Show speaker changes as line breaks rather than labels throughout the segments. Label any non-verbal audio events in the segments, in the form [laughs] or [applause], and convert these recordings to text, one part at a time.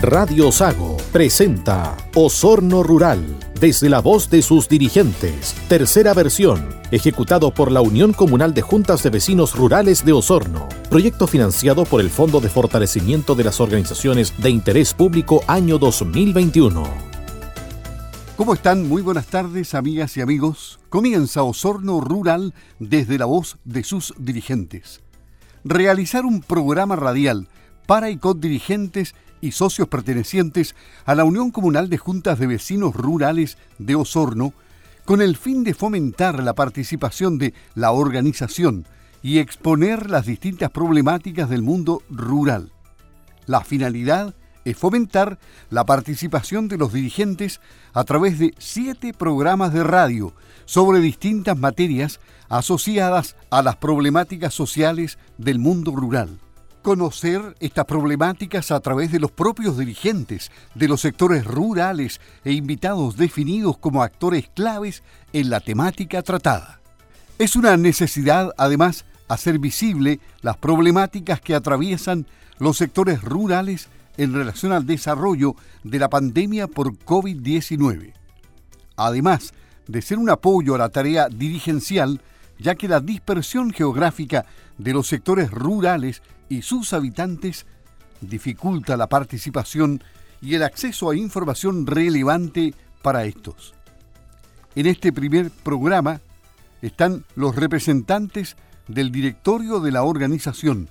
Radio Sago presenta Osorno Rural, desde la voz de sus dirigentes, tercera versión, ejecutado por la Unión Comunal de Juntas de Vecinos Rurales de Osorno, proyecto financiado por el Fondo de Fortalecimiento de las Organizaciones de Interés Público año 2021.
¿Cómo están? Muy buenas tardes, amigas y amigos. Comienza Osorno Rural desde la voz de sus dirigentes. Realizar un programa radial para y con dirigentes y socios pertenecientes a la Unión Comunal de Juntas de Vecinos Rurales de Osorno, con el fin de fomentar la participación de la organización y exponer las distintas problemáticas del mundo rural. La finalidad es fomentar la participación de los dirigentes a través de siete programas de radio sobre distintas materias asociadas a las problemáticas sociales del mundo rural conocer estas problemáticas a través de los propios dirigentes de los sectores rurales e invitados definidos como actores claves en la temática tratada. Es una necesidad, además, hacer visible las problemáticas que atraviesan los sectores rurales en relación al desarrollo de la pandemia por COVID-19. Además de ser un apoyo a la tarea dirigencial, ya que la dispersión geográfica de los sectores rurales y sus habitantes dificulta la participación y el acceso a información relevante para estos. En este primer programa están los representantes del directorio de la organización,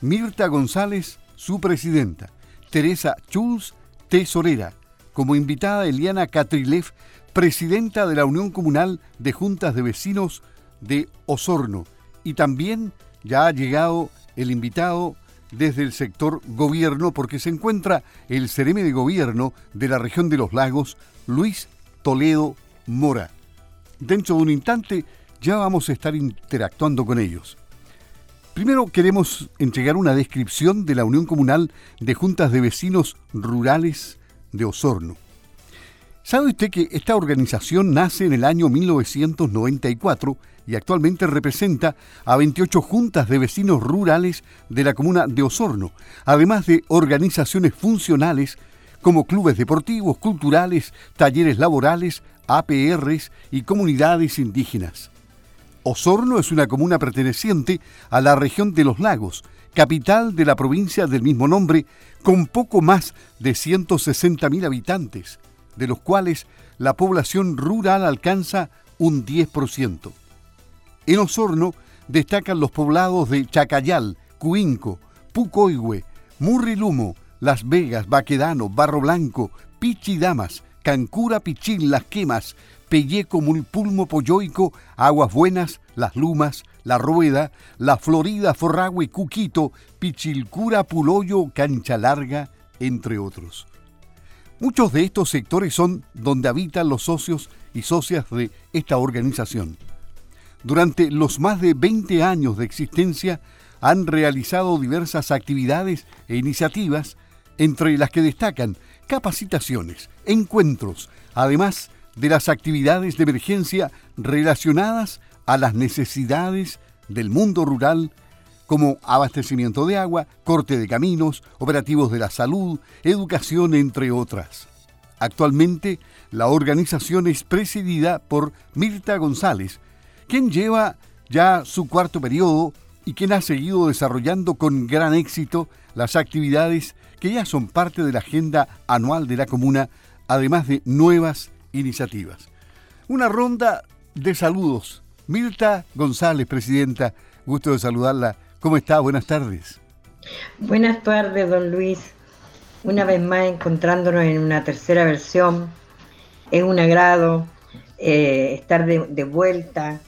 Mirta González, su presidenta, Teresa Schulz, tesorera, como invitada Eliana Catrilev, presidenta de la Unión Comunal de Juntas de Vecinos de Osorno, y también ya ha llegado el invitado desde el sector gobierno porque se encuentra el Cereme de Gobierno de la región de los lagos, Luis Toledo Mora. Dentro de un instante ya vamos a estar interactuando con ellos. Primero queremos entregar una descripción de la Unión Comunal de Juntas de Vecinos Rurales de Osorno. ¿Sabe usted que esta organización nace en el año 1994 y actualmente representa a 28 juntas de vecinos rurales de la comuna de Osorno, además de organizaciones funcionales como clubes deportivos, culturales, talleres laborales, APRs y comunidades indígenas. Osorno es una comuna perteneciente a la región de los lagos, capital de la provincia del mismo nombre, con poco más de 160.000 habitantes de los cuales la población rural alcanza un 10%. En Osorno destacan los poblados de Chacayal, Cuinco, Pucoihue, Murrilumo, Las Vegas, Baquedano, Barro Blanco, Pichidamas, Cancura, Pichín, Las Quemas, Pelleco, Mulpulmo, Polloico, Aguas Buenas, Las Lumas, La Rueda, La Florida, Forragüe, Cuquito, Pichilcura, Puloyo, Cancha Larga, entre otros. Muchos de estos sectores son donde habitan los socios y socias de esta organización. Durante los más de 20 años de existencia han realizado diversas actividades e iniciativas, entre las que destacan capacitaciones, encuentros, además de las actividades de emergencia relacionadas a las necesidades del mundo rural como abastecimiento de agua, corte de caminos, operativos de la salud, educación, entre otras. Actualmente, la organización es presidida por Mirta González, quien lleva ya su cuarto periodo y quien ha seguido desarrollando con gran éxito las actividades que ya son parte de la agenda anual de la comuna, además de nuevas iniciativas. Una ronda de saludos. Mirta González, presidenta, gusto de saludarla ¿Cómo está? Buenas tardes.
Buenas tardes, don Luis. Una vez más encontrándonos en una tercera versión. Es un agrado eh, estar de, vuelta,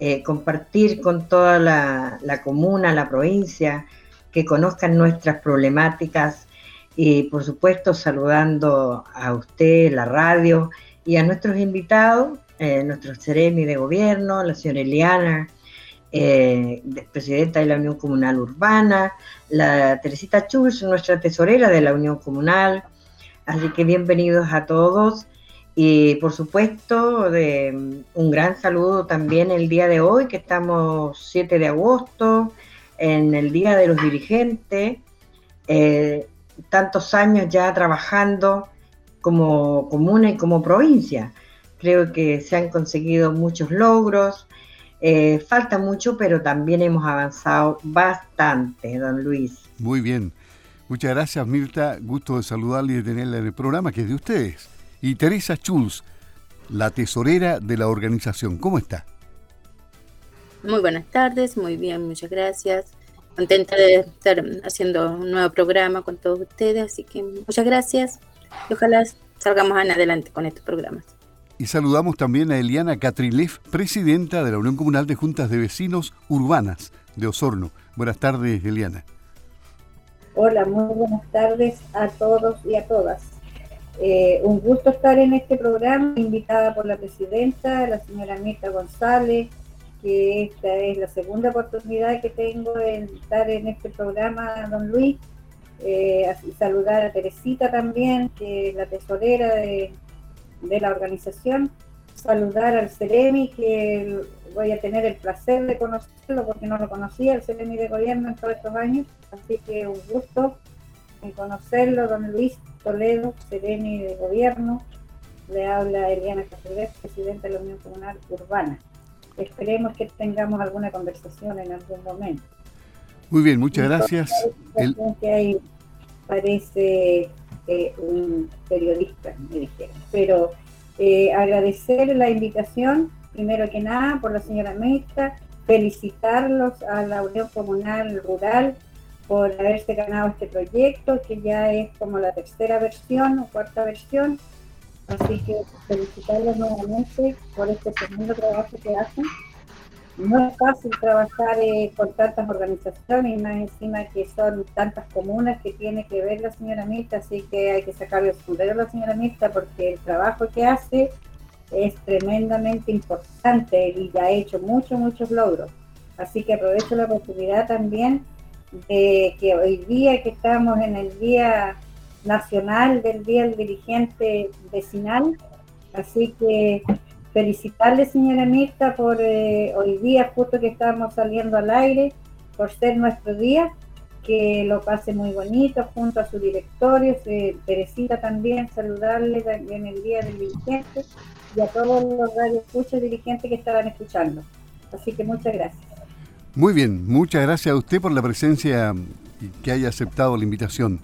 eh, compartir con toda la, la, comuna, la provincia, que conozcan nuestras problemáticas y por supuesto saludando a usted, la radio y a nuestros invitados, eh, nuestro Ceremi de Gobierno, la señora Eliana, eh, presidenta de la Unión Comunal Urbana, la Teresita Chulz, nuestra tesorera de la Unión Comunal. Así que bienvenidos a todos. Y por supuesto, de, un gran saludo también el día de hoy, que estamos 7 de agosto, en el Día de los Dirigentes. Eh, tantos años ya trabajando como comuna y como provincia. Creo que se han conseguido muchos logros, eh, falta mucho, pero también hemos avanzado bastante, don Luis.
Muy bien. Muchas gracias, Mirta. Gusto de saludarle y de tenerla en el programa que es de ustedes. Y Teresa Schulz, la tesorera de la organización. ¿Cómo está?
Muy buenas tardes, muy bien, muchas gracias. Contenta de estar haciendo un nuevo programa con todos ustedes, así que muchas gracias y ojalá salgamos adelante con estos programas.
Y saludamos también a Eliana Catrilev, presidenta de la Unión Comunal de Juntas de Vecinos Urbanas de Osorno. Buenas tardes, Eliana.
Hola, muy buenas tardes a todos y a todas. Eh, un gusto estar en este programa, invitada por la presidenta, la señora Mirta González, que esta es la segunda oportunidad que tengo de estar en este programa, don Luis. Eh, saludar a Teresita también, que es la tesorera de, de la organización. Saludar al Ceremi, que voy a tener el placer de conocerlo porque no lo conocía, el Ceremi de gobierno en todos estos años. Así que un gusto en conocerlo, don Luis Toledo, Ceremi de gobierno. Le habla Eliana Castellet, presidenta de la Unión Comunal Urbana. Esperemos que tengamos alguna conversación en algún momento.
Muy bien, muchas gracias.
El... Que hay, parece eh, un periodista, me dijeron. Pero eh, agradecer la invitación, primero que nada, por la señora Mesta, felicitarlos a la Unión Comunal Rural por haberse ganado este proyecto, que ya es como la tercera versión o cuarta versión. Así que felicitarlos nuevamente por este segundo trabajo que hacen no es fácil trabajar eh, con tantas organizaciones y más encima que son tantas comunas que tiene que ver la señora Mirta, así que hay que sacarle el sombrero a la señora Mirta porque el trabajo que hace es tremendamente importante y ya ha hecho muchos, muchos logros. Así que aprovecho la oportunidad también de que hoy día que estamos en el Día Nacional del Día del Dirigente Vecinal, así que felicitarle, señora Mirta, por eh, hoy día, justo que estamos saliendo al aire, por ser nuestro día, que lo pase muy bonito junto a su directorio, Teresita también, saludarle en el día del dirigente y a todos los radioescuchas dirigentes que estaban escuchando. Así que muchas gracias.
Muy bien, muchas gracias a usted por la presencia y que haya aceptado la invitación.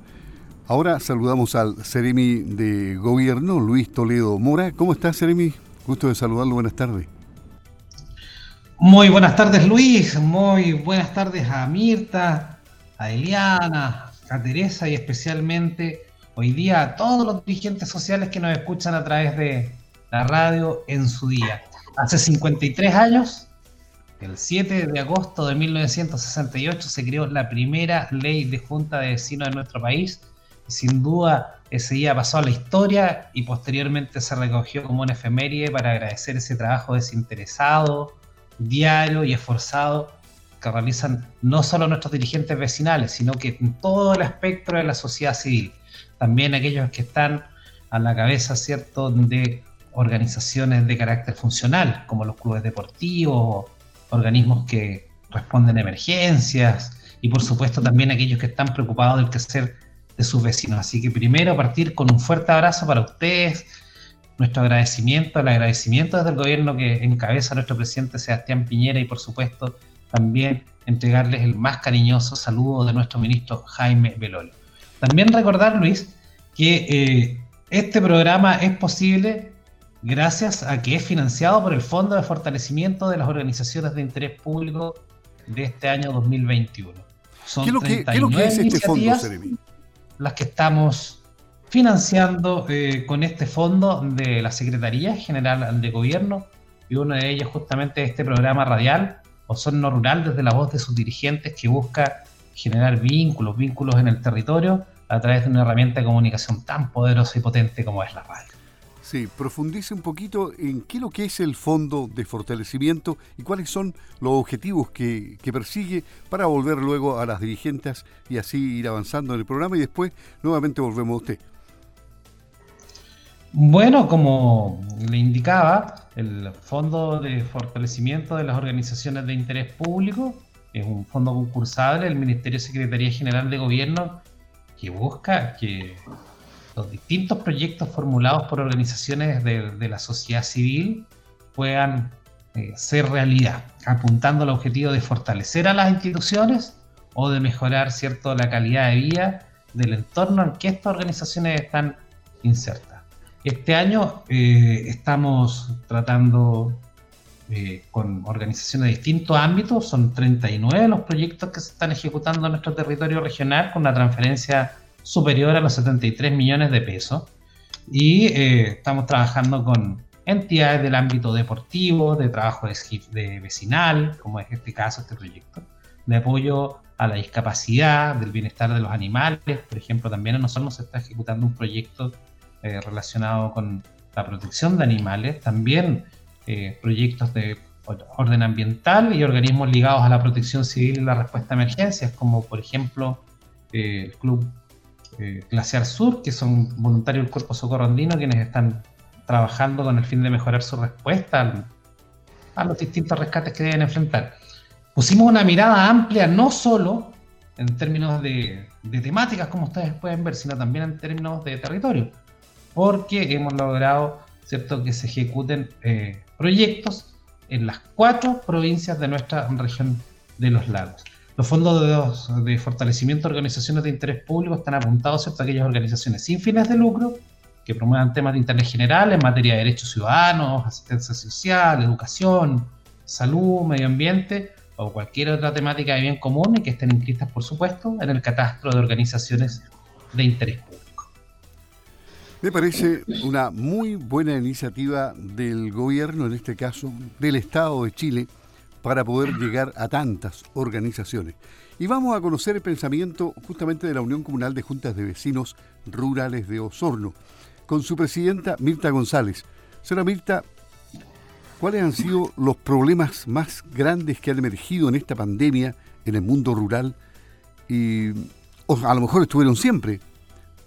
Ahora saludamos al Ceremi de Gobierno, Luis Toledo Mora. ¿Cómo está, Ceremi? Gusto de saludarlo, buenas tardes.
Muy buenas tardes Luis, muy buenas tardes a Mirta, a Eliana, a Teresa y especialmente hoy día a todos los dirigentes sociales que nos escuchan a través de la radio en su día. Hace 53 años, el 7 de agosto de 1968, se creó la primera ley de junta de vecinos de nuestro país sin duda ese día pasó a la historia y posteriormente se recogió como una efeméride para agradecer ese trabajo desinteresado, diario y esforzado que realizan no solo nuestros dirigentes vecinales, sino que todo el espectro de la sociedad civil, también aquellos que están a la cabeza, ¿cierto?, de organizaciones de carácter funcional, como los clubes deportivos, organismos que responden a emergencias, y por supuesto también aquellos que están preocupados del quehacer de sus vecinos. Así que primero partir con un fuerte abrazo para ustedes, nuestro agradecimiento, el agradecimiento desde el gobierno que encabeza nuestro presidente Sebastián Piñera y por supuesto también entregarles el más cariñoso saludo de nuestro ministro Jaime Belolio. También recordar, Luis, que eh, este programa es posible gracias a que es financiado por el Fondo de Fortalecimiento de las Organizaciones de Interés Público de este año 2021.
Son ¿Qué, es lo que, ¿qué es lo que es este fondo, Seremi?
las que estamos financiando eh, con este fondo de la Secretaría General de Gobierno y uno de ellos justamente este programa radial Osorno Rural desde la voz de sus dirigentes que busca generar vínculos, vínculos en el territorio a través de una herramienta de comunicación tan poderosa y potente como es la radio.
Sí, profundice un poquito en qué lo que es el fondo de fortalecimiento y cuáles son los objetivos que, persigue para volver luego a las dirigentes y así ir avanzando en el programa y después nuevamente volvemos a usted.
Bueno, como le indicaba, el Fondo de Fortalecimiento de las Organizaciones de Interés Público es un fondo concursable del Ministerio de Secretaría General de Gobierno que busca que los distintos proyectos formulados por organizaciones de, la sociedad civil puedan eh, ser realidad, apuntando al objetivo de fortalecer a las instituciones o de mejorar cierto, la calidad de vida del entorno en que estas organizaciones están insertas. Este año eh, estamos tratando eh, con organizaciones de distintos ámbitos, son 39 los proyectos que se están ejecutando en nuestro territorio regional con una transferencia superior a los 73 millones de pesos. Y eh, estamos trabajando con entidades del ámbito deportivo, de trabajo de, vecinal, como es este caso, este proyecto, de apoyo a la discapacidad, del bienestar de los animales. Por ejemplo, también a nosotros se está ejecutando un proyecto eh, relacionado con la protección de animales, también eh, proyectos de orden ambiental y organismos ligados a la protección civil y la respuesta a emergencias, como por ejemplo el Club Glaciar Sur, que son voluntarios del Cuerpo Socorro Andino, quienes están trabajando con el fin de mejorar su respuesta a los distintos rescates que deben enfrentar. Pusimos una mirada amplia, no solo en términos de, temáticas, como ustedes pueden ver, sino también en términos de territorio, porque hemos logrado ¿cierto? que se ejecuten eh, proyectos en las cuatro provincias de nuestra región de los lagos. Los fondos de, fortalecimiento de organizaciones de interés público están apuntados a aquellas organizaciones sin fines de lucro que promuevan temas de interés general en materia de derechos ciudadanos, asistencia social, educación, salud, medio ambiente o cualquier otra temática de bien común y que estén inscritas, por supuesto, en el catastro de organizaciones de interés público.
Me parece una muy buena iniciativa del gobierno, en este caso del Estado de Chile, para poder llegar a tantas organizaciones. Y vamos a conocer el pensamiento justamente de la Unión Comunal de Juntas de Vecinos Rurales de Osorno, con su presidenta Mirta González. Señora Mirta, ¿cuáles han sido los problemas más grandes que han emergido en esta pandemia en el mundo rural? Y a lo mejor estuvieron siempre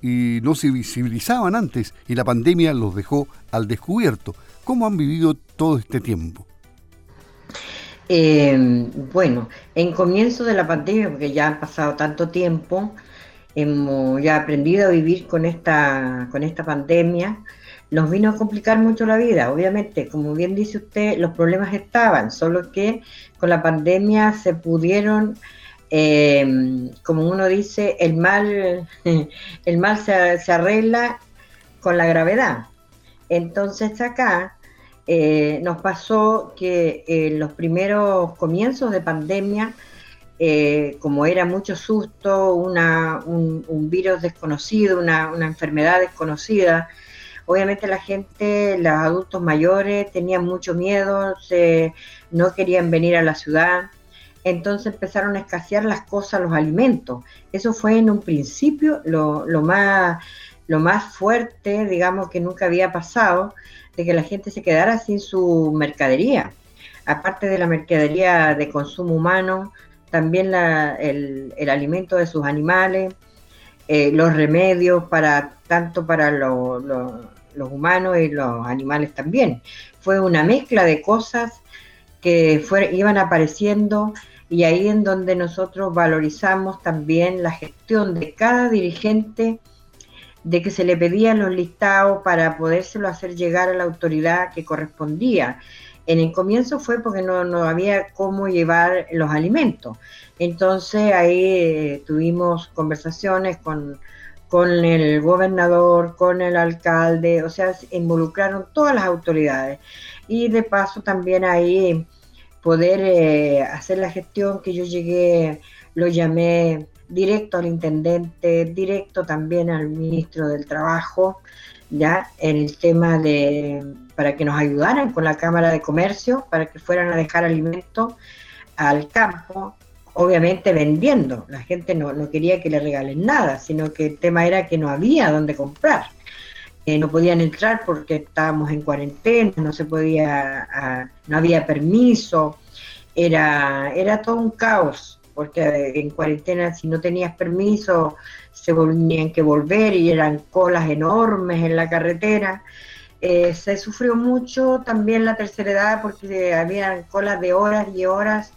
y no se visibilizaban antes y la pandemia los dejó al descubierto. ¿Cómo han vivido todo este tiempo?
Eh, bueno, en comienzo de la pandemia, porque ya han pasado tanto tiempo, hemos ya aprendido a vivir con esta, con esta pandemia, nos vino a complicar mucho la vida. Obviamente, como bien dice usted, los problemas estaban, solo que con la pandemia se pudieron, eh, como uno dice, el mal, [laughs] el mal se, se arregla con la gravedad. Entonces acá eh, nos pasó que en eh, los primeros comienzos de pandemia, eh, como era mucho susto, un, virus desconocido, una, enfermedad desconocida, obviamente la gente, los adultos mayores tenían mucho miedo, no querían venir a la ciudad, entonces empezaron a escasear las cosas, los alimentos. Eso fue en un principio lo más fuerte, digamos, que nunca había pasado de que la gente se quedara sin su mercadería. Aparte de la mercadería de consumo humano, también el, alimento de sus animales, eh, los remedios para tanto para los humanos y los animales también. Fue una mezcla de cosas que iban apareciendo y ahí en donde nosotros valorizamos también la gestión de cada dirigente de que se le pedían los listados para podérselo hacer llegar a la autoridad que correspondía. En el comienzo fue porque no, había cómo llevar los alimentos. Entonces ahí eh, tuvimos conversaciones con, con el gobernador, con el alcalde, o sea, se involucraron todas las autoridades. Y de paso también ahí poder eh, hacer la gestión que yo llegué, lo llamé directo al intendente, directo también al ministro del Trabajo, ya en el tema de para que nos ayudaran con la Cámara de Comercio, para que fueran a dejar alimentos al campo, obviamente vendiendo. La gente no, no quería que le regalen nada, sino que el tema era que no había dónde comprar. Eh, no podían entrar porque estábamos en cuarentena, no se podía, ah, no había permiso, era, era todo un caos porque en cuarentena si no tenías permiso se tenían que volver y eran colas enormes en la carretera. Eh, se sufrió mucho también la tercera edad porque había colas de horas y horas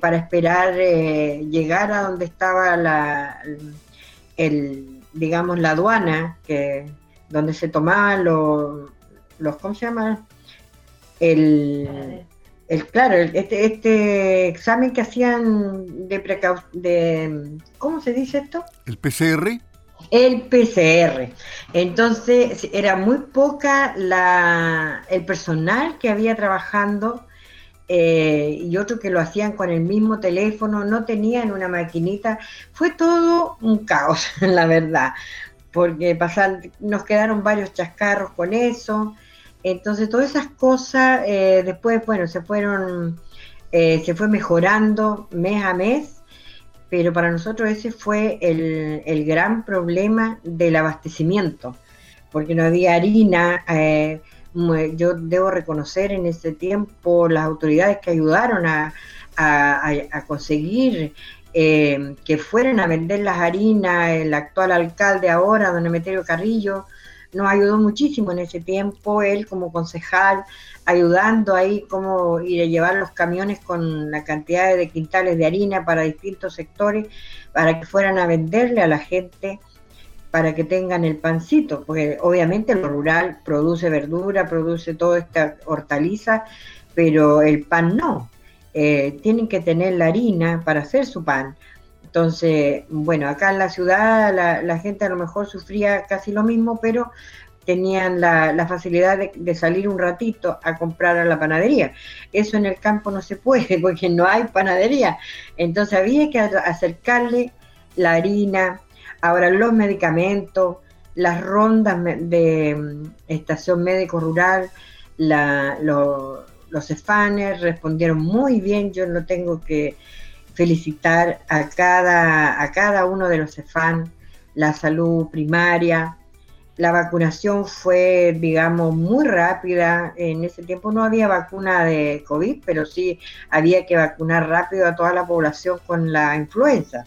para esperar eh, llegar a donde estaba la, el, digamos, la aduana, que donde se tomaban los, los ¿cómo se llama? El, el claro, este, este examen que hacían de precaución, de, ¿cómo se dice esto?
El PCR.
El PCR. Entonces era muy poca la, el personal que había trabajando eh, y otro que lo hacían con el mismo teléfono, no tenían una maquinita. Fue todo un caos, [laughs] la verdad, porque pasan, nos quedaron varios chascarros con eso. Entonces todas esas cosas eh, después, bueno, se fueron, eh, se fue mejorando mes a mes pero para nosotros ese fue el, gran problema del abastecimiento, porque no había harina. Eh, yo debo reconocer en ese tiempo las autoridades que ayudaron a, conseguir eh, que fueran a vender las harinas, el actual alcalde ahora, don Emeterio Carrillo, nos ayudó muchísimo en ese tiempo, él como concejal, ayudando ahí cómo ir a llevar los camiones con la cantidad de quintales de harina para distintos sectores, para que fueran a venderle a la gente, para que tengan el pancito, porque obviamente lo rural produce verdura, produce toda esta hortaliza, pero el pan no. Eh, tienen que tener la harina para hacer su pan. Entonces, bueno, acá en la ciudad la, la, gente a lo mejor sufría casi lo mismo, pero tenían la, facilidad de, salir un ratito a comprar a la panadería. Eso en el campo no se puede [laughs] porque no hay panadería. Entonces había que acercarle la harina, ahora los medicamentos, las rondas de mm, estación médico rural, los esfáneres respondieron muy bien, yo no tengo que felicitar a cada, a cada uno de los EFAN, la salud primaria, la vacunación fue, digamos, muy rápida. En ese tiempo no había vacuna de COVID, pero sí había que vacunar rápido a toda la población con la influenza.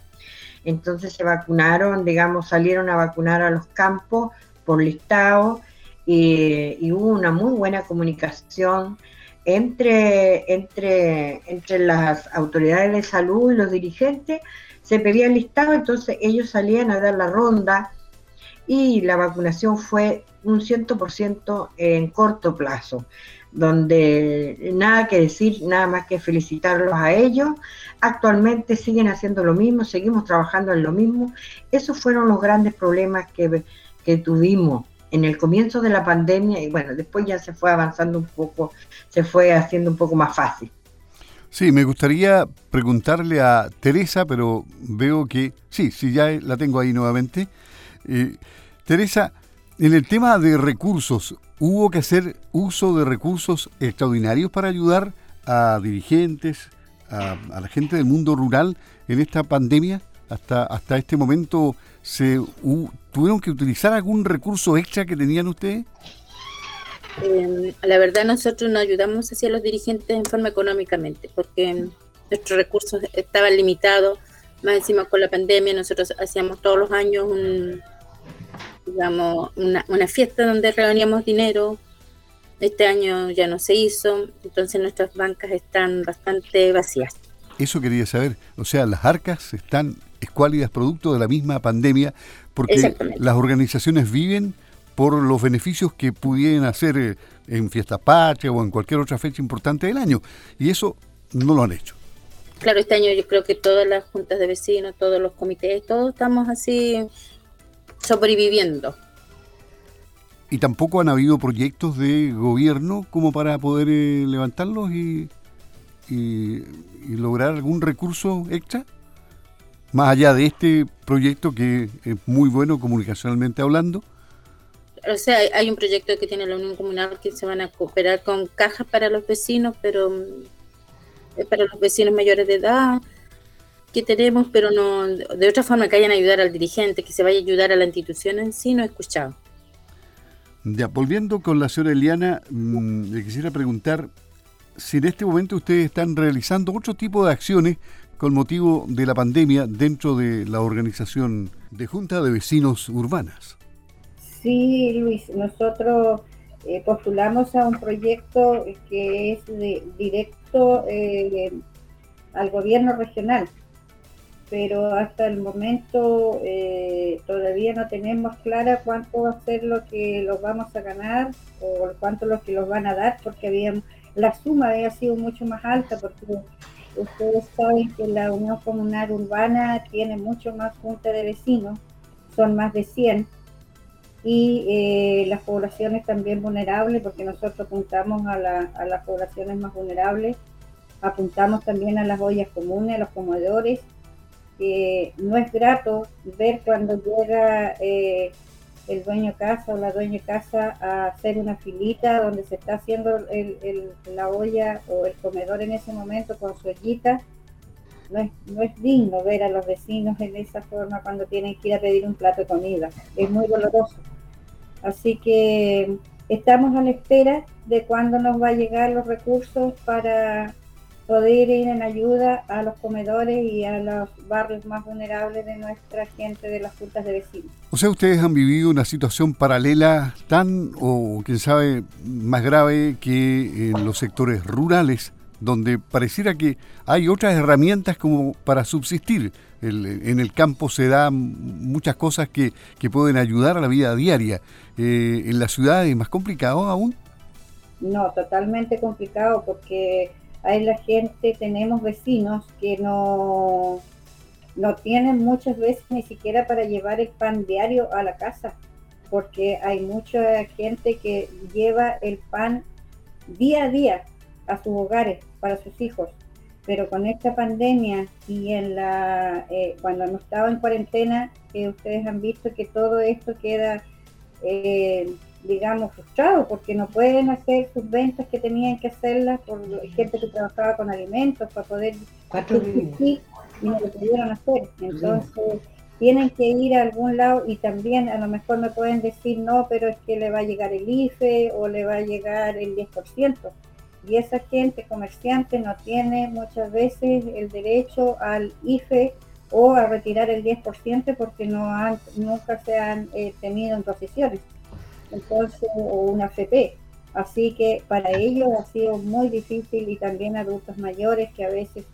Entonces se vacunaron, digamos, salieron a vacunar a los campos por listado y, hubo una muy buena comunicación entre, entre, entre las autoridades de salud y los dirigentes. Se pedía el listado, entonces ellos salían a dar la ronda y la vacunación fue un 100% en corto plazo, donde nada que decir, nada más que felicitarlos a ellos. Actualmente siguen haciendo lo mismo, seguimos trabajando en lo mismo. Esos fueron los grandes problemas que, que tuvimos en el comienzo de la pandemia y bueno, después ya se fue avanzando un poco, se fue haciendo un poco más fácil.
Sí, me gustaría preguntarle a Teresa, pero veo que sí, sí, ya la tengo ahí nuevamente. Eh, Teresa, en el tema de recursos, ¿hubo que hacer uso de recursos extraordinarios para ayudar a dirigentes, a, la gente del mundo rural en esta pandemia? Hasta, hasta este momento, ¿se ¿tuvieron que utilizar algún recurso extra que tenían ustedes?
Eh, la verdad nosotros no ayudamos hacia los dirigentes en forma económicamente, porque nuestros recursos estaban limitados, más encima con la pandemia, nosotros hacíamos todos los años un, digamos, una, una fiesta donde reuníamos dinero. Este año ya no se hizo, entonces nuestras bancas están bastante vacías.
Eso quería saber, o sea, las arcas están escuálidas producto de la misma pandemia, porque las organizaciones viven por los beneficios que pudieran hacer eh, en Fiesta Patria o en cualquier otra fecha importante del año, y eso no lo han hecho.
Claro, este año yo creo que todas las juntas de vecinos, todos los comités, todos estamos así sobreviviendo.
¿Y tampoco han habido proyectos de gobierno como para poder eh, levantarlos y, y, lograr algún recurso extra? Más allá de este proyecto que es muy bueno comunicacionalmente hablando.
O sea, hay un proyecto que tiene la Unión Comunal que se van a cooperar con cajas para los vecinos, pero mm, es para los vecinos mayores de edad que tenemos, pero no de otra forma que vayan a ayudar al dirigente, que se vaya a ayudar a la institución en sí, no he escuchado.
Ya, volviendo con la señora Eliana, mm, le quisiera preguntar si en este momento ustedes están realizando otro tipo de acciones con motivo de la pandemia dentro de la organización de Junta de Vecinos Urbanas.
Sí, Luis, nosotros eh, postulamos a un proyecto que es de, directo eh, al gobierno regional pero hasta el momento eh, todavía no tenemos clara cuánto va a ser lo que los vamos a ganar o cuánto lo que los van a dar, porque había, la suma había sido mucho más alta, porque ustedes saben que la Unión Comunal Urbana tiene mucho más junta de vecinos, son más de 100, y eh, las poblaciones también vulnerables, porque nosotros apuntamos a, a las poblaciones más vulnerables, apuntamos también a las ollas comunes, a los comedores, no es grato ver cuando llega eh, el dueño casa o la dueña casa a hacer una filita donde se está haciendo la olla o el comedor en ese momento con su ollita. No es, no es digno ver a los vecinos en esa forma cuando tienen que ir a pedir un plato de comida. Es muy doloroso. Así que estamos a la espera de cuándo nos va a llegar los recursos para poder ir en ayuda a los comedores y a los barrios más vulnerables de nuestra gente de las juntas de vecinos.
O sea, ustedes han vivido una situación paralela tan, o quién sabe, más grave que en los sectores rurales, donde pareciera que hay otras herramientas como para subsistir. en el campo se dan muchas cosas que, que pueden ayudar a la vida diaria. Eh, ¿En la ciudad es más complicado aún?
No, totalmente complicado porque hay la gente, tenemos vecinos que no, no tienen muchas veces ni siquiera para llevar el pan diario a la casa, porque hay mucha gente que lleva el pan día a día a sus hogares para sus hijos. Pero con esta pandemia y en la eh, cuando hemos estado en cuarentena, que ustedes han visto que todo esto queda eh, digamos, frustrados porque no pueden hacer sus ventas que tenían que hacerlas por gente que trabajaba con alimentos para poder y no lo pudieron hacer. Entonces, tienen que ir a algún lado y también a lo mejor me pueden decir, no, pero es que le va a llegar el IFE o le va a llegar el 10%. Y esa gente comerciante no tiene muchas veces el derecho al IFE o a retirar el 10% porque no han, nunca se han eh, tenido en posiciones entonces, o una FP. Así que para ellos ha sido muy difícil y también adultos mayores que a veces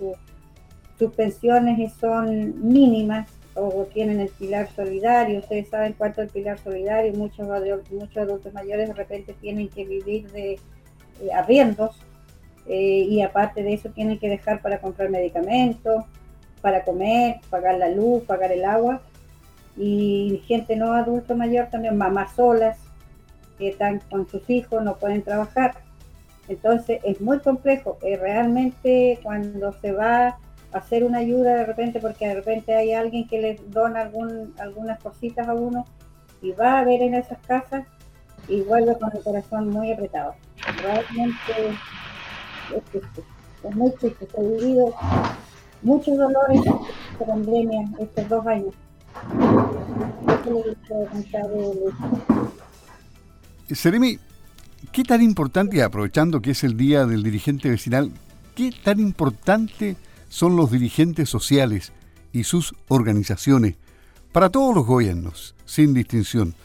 sus pensiones son mínimas o tienen el pilar solidario. Ustedes saben cuánto es el pilar solidario. Muchos, muchos adultos mayores de repente tienen que vivir de eh, arriendos eh, y aparte de eso tienen que dejar para comprar medicamentos, para comer, pagar la luz, pagar el agua. Y gente no adulto mayor también, mamás solas, que están con sus hijos, no pueden trabajar. Entonces es muy complejo. Eh, realmente cuando se va a hacer una ayuda de repente, porque de repente hay alguien que les dona algunas cositas a uno y va a ver en esas casas y vuelve con el corazón muy apretado. Realmente es triste, es muy triste. Se vivido muchos dolores esta pandemia estos dos años.
Seremi, ¿qué tan importante, aprovechando que es el Día del Dirigente Vecinal, qué tan importante son los dirigentes sociales y sus organizaciones para todos los gobiernos, sin distinción?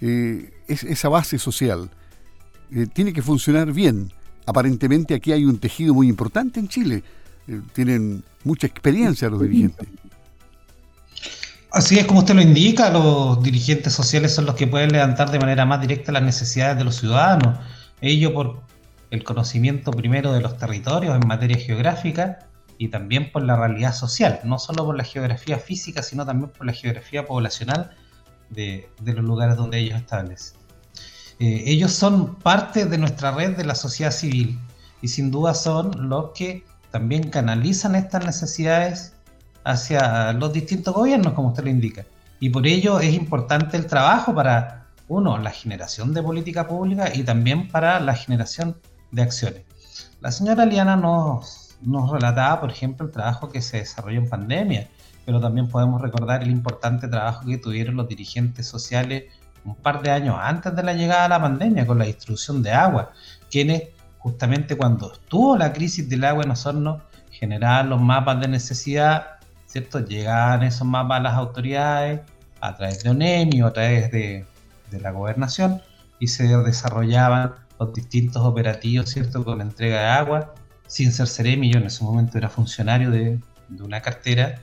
Eh, es, esa base social eh, tiene que funcionar bien. Aparentemente aquí hay un tejido muy importante en Chile. Eh, tienen mucha experiencia los dirigentes.
Así es como usted lo indica, los dirigentes sociales son los que pueden levantar de manera más directa las necesidades de los ciudadanos. Ello por el conocimiento primero de los territorios en materia geográfica y también por la realidad social, no solo por la geografía física, sino también por la geografía poblacional de, los lugares donde ellos establecen. Eh, ellos son parte de nuestra red de la sociedad civil y sin duda son los que también canalizan estas necesidades hacia los distintos gobiernos, como usted lo indica. Y por ello es importante el trabajo para, uno, la generación de política pública y también para la generación de acciones. La señora Liana nos, nos relataba, por ejemplo, el trabajo que se desarrolló en pandemia, pero también podemos recordar el importante trabajo que tuvieron los dirigentes sociales un par de años antes de la llegada de la pandemia con la distribución de agua, quienes justamente cuando estuvo la crisis del agua en Osorno generaban los mapas de necesidad ¿cierto? Llegaban esos mapas a las autoridades a través de ONEMI o a través de, la gobernación y se desarrollaban los distintos operativos, ¿cierto? Con la entrega de agua, sin ser seremi, yo en ese momento era funcionario de, una cartera,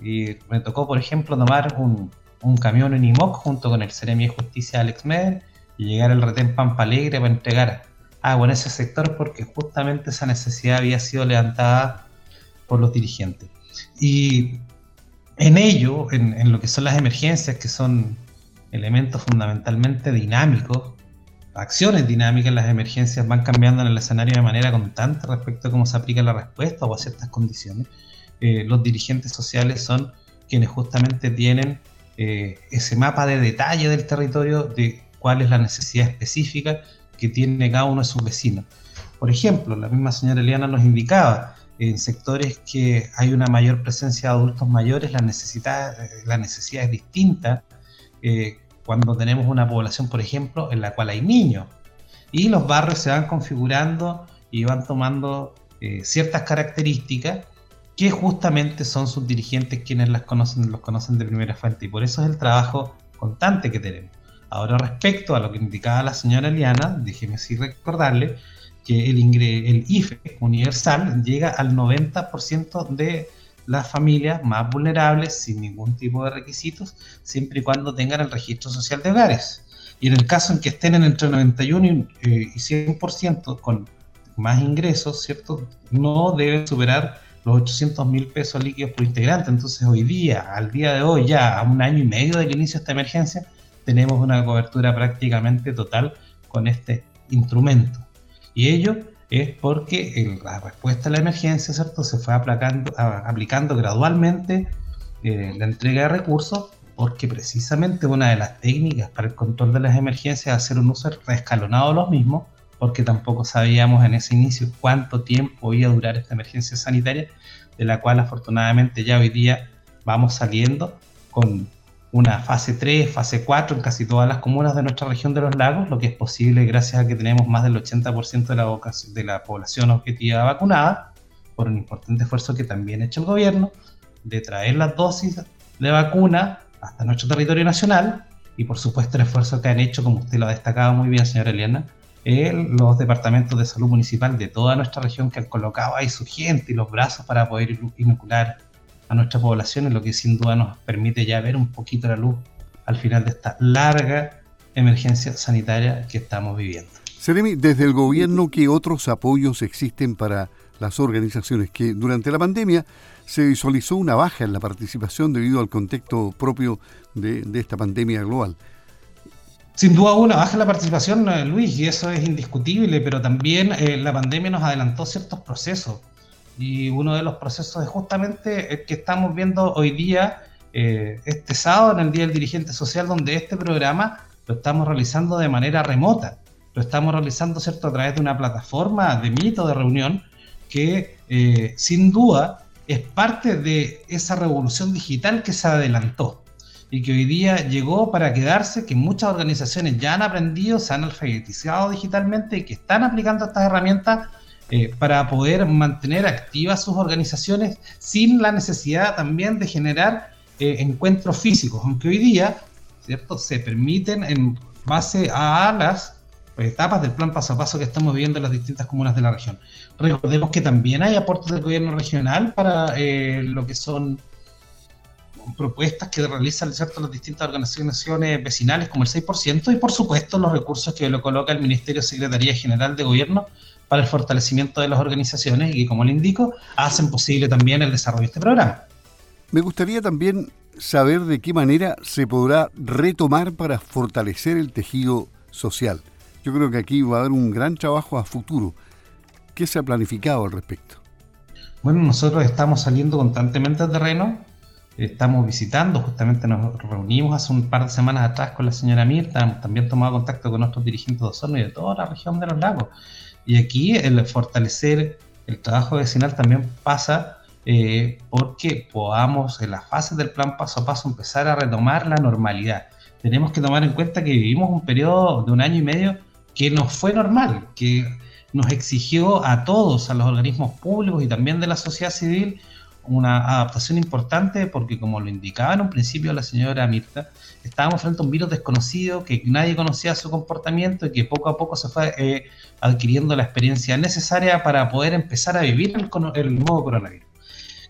Y me tocó, por ejemplo, tomar un, un camión en IMOC junto con el Seremi de Justicia Alex Meder y llegar al retén Pampa Alegre para entregar agua en ese sector porque justamente esa necesidad había sido levantada por los dirigentes. Y en ello, en, lo que son las emergencias, que son elementos fundamentalmente dinámicos, acciones dinámicas las emergencias van cambiando en el escenario de manera constante respecto a cómo se aplica la respuesta o a ciertas condiciones. Eh, los dirigentes sociales son quienes justamente tienen eh, ese mapa de detalle del territorio de cuál es la necesidad específica que tiene cada uno de sus vecinos. Por ejemplo, la misma señora Eliana nos indicaba, en sectores que hay una mayor presencia de adultos mayores, la necesidad, la necesidad es distinta eh, cuando tenemos una población, por ejemplo, en la cual hay niños. Y los barrios se van configurando y van tomando eh, ciertas características que justamente son sus dirigentes quienes las conocen, los conocen de primera fuente. Y por eso es el trabajo constante que tenemos. Ahora, respecto a lo que indicaba la señora Eliana, déjeme así recordarle que el, el IFE universal llega al 90% de las familias más vulnerables sin ningún tipo de requisitos, siempre y cuando tengan el registro social de hogares. Y en el caso en que estén en entre 91 y 100% eh, con más ingresos, ¿cierto? No deben superar los 800 mil pesos líquidos por integrante. Entonces hoy día, al día de hoy, ya a un año y medio del inicio de esta emergencia, tenemos una cobertura prácticamente total con este instrumento. Y ello es porque la respuesta a la emergencia, ¿cierto? Se fue aplicando, aplicando gradualmente eh, la entrega de recursos, porque precisamente una de las técnicas para el control de las emergencias es hacer un uso reescalonado de los mismos, porque tampoco sabíamos en ese inicio cuánto tiempo iba a durar esta emergencia sanitaria, de la cual afortunadamente ya hoy día vamos saliendo con una fase 3, fase 4 en casi todas las comunas de nuestra región de los lagos, lo que es posible gracias a que tenemos más del 80% de la, de la población objetiva vacunada, por un importante esfuerzo que también ha hecho el gobierno de traer las dosis de vacuna hasta nuestro territorio nacional y por supuesto el esfuerzo que han hecho, como usted lo ha destacado muy bien, señora Eliana, los departamentos de salud municipal de toda nuestra región que han colocado ahí su gente y los brazos para poder inocular a nuestra población, lo que sin duda nos permite ya ver un poquito la luz al final de esta larga emergencia sanitaria que estamos viviendo.
Seremi, desde el gobierno, ¿qué otros apoyos existen para las organizaciones? Que durante la pandemia se visualizó una baja en la participación debido al contexto propio de, esta pandemia global.
Sin duda una baja en la participación, eh, Luis, y eso es indiscutible, pero también eh, la pandemia nos adelantó ciertos procesos. Y uno de los procesos es justamente el que estamos viendo hoy día, eh, este sábado, en el Día del Dirigente Social, donde este programa lo estamos realizando de manera remota. Lo estamos realizando, ¿cierto?, a través de una plataforma de mito, de reunión, que eh, sin duda es parte de esa revolución digital que se adelantó y que hoy día llegó para quedarse, que muchas organizaciones ya han aprendido, se han alfabetizado digitalmente y que están aplicando estas herramientas eh, para poder mantener activas sus organizaciones sin la necesidad también de generar eh, encuentros físicos, aunque hoy día ¿cierto? se permiten en base a las etapas del plan paso a paso que estamos viviendo en las distintas comunas de la región. Recordemos que también hay aportes del gobierno regional para eh, lo que son propuestas que realizan ¿cierto? las distintas organizaciones vecinales como el 6% y por supuesto los recursos que lo coloca el Ministerio Secretaría General de Gobierno para el fortalecimiento de las organizaciones y que, como le indico, hacen posible también el desarrollo de este programa.
Me gustaría también saber de qué manera se podrá retomar para fortalecer el tejido social. Yo creo que aquí va a haber un gran trabajo a futuro. ¿Qué se ha planificado al respecto?
Bueno, nosotros estamos saliendo constantemente al terreno, estamos visitando, justamente nos reunimos hace un par de semanas atrás con la señora Mirta, hemos también tomado contacto con nuestros dirigentes de Osorno y de toda la región de los lagos. Y aquí el fortalecer el trabajo vecinal también pasa eh, porque podamos en la fase del plan paso a paso empezar a retomar la normalidad. Tenemos que tomar en cuenta que vivimos un periodo de un año y medio que no fue normal, que nos exigió a todos, a los organismos públicos y también de la sociedad civil, una adaptación importante porque, como lo indicaba en un principio la señora Mirta, estábamos frente a un virus desconocido, que nadie conocía su comportamiento y que poco a poco se fue eh, adquiriendo la experiencia necesaria para poder empezar a vivir el, el nuevo coronavirus.